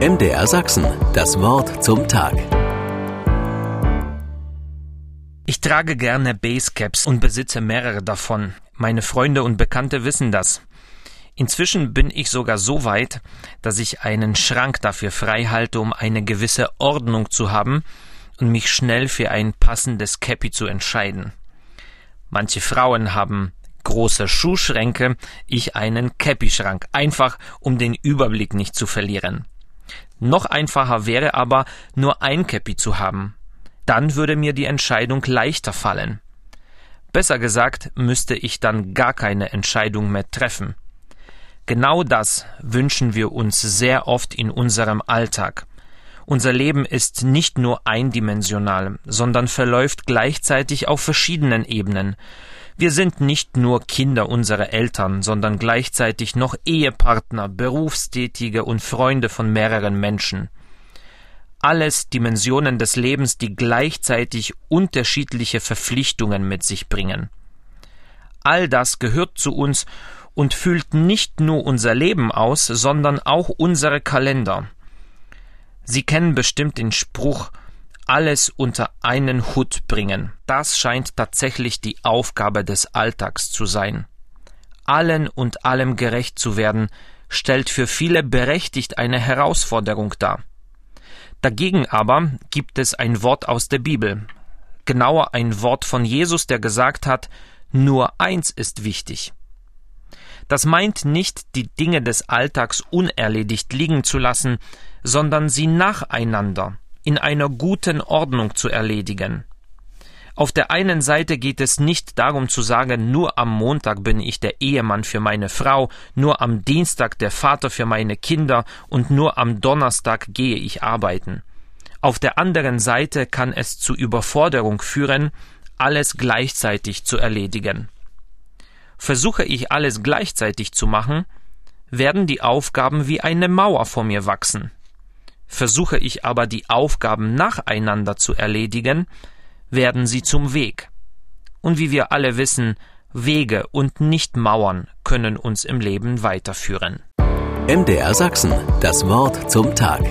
MDR Sachsen, das Wort zum Tag. Ich trage gerne Basecaps und besitze mehrere davon. Meine Freunde und Bekannte wissen das. Inzwischen bin ich sogar so weit, dass ich einen Schrank dafür frei halte, um eine gewisse Ordnung zu haben und mich schnell für ein passendes Cappy zu entscheiden. Manche Frauen haben große Schuhschränke, ich einen Cappy-Schrank, einfach um den Überblick nicht zu verlieren. Noch einfacher wäre aber, nur ein Käppi zu haben. Dann würde mir die Entscheidung leichter fallen. Besser gesagt, müsste ich dann gar keine Entscheidung mehr treffen. Genau das wünschen wir uns sehr oft in unserem Alltag. Unser Leben ist nicht nur eindimensional, sondern verläuft gleichzeitig auf verschiedenen Ebenen. Wir sind nicht nur Kinder unserer Eltern, sondern gleichzeitig noch Ehepartner, Berufstätige und Freunde von mehreren Menschen. Alles Dimensionen des Lebens, die gleichzeitig unterschiedliche Verpflichtungen mit sich bringen. All das gehört zu uns und füllt nicht nur unser Leben aus, sondern auch unsere Kalender. Sie kennen bestimmt den Spruch alles unter einen Hut bringen. Das scheint tatsächlich die Aufgabe des Alltags zu sein. Allen und allem gerecht zu werden, stellt für viele berechtigt eine Herausforderung dar. Dagegen aber gibt es ein Wort aus der Bibel, genauer ein Wort von Jesus, der gesagt hat, nur eins ist wichtig. Das meint nicht, die Dinge des Alltags unerledigt liegen zu lassen, sondern sie nacheinander in einer guten Ordnung zu erledigen. Auf der einen Seite geht es nicht darum zu sagen, nur am Montag bin ich der Ehemann für meine Frau, nur am Dienstag der Vater für meine Kinder und nur am Donnerstag gehe ich arbeiten. Auf der anderen Seite kann es zu Überforderung führen, alles gleichzeitig zu erledigen. Versuche ich alles gleichzeitig zu machen, werden die Aufgaben wie eine Mauer vor mir wachsen. Versuche ich aber die Aufgaben nacheinander zu erledigen, werden sie zum Weg. Und wie wir alle wissen, Wege und nicht Mauern können uns im Leben weiterführen. MDR Sachsen, das Wort zum Tag.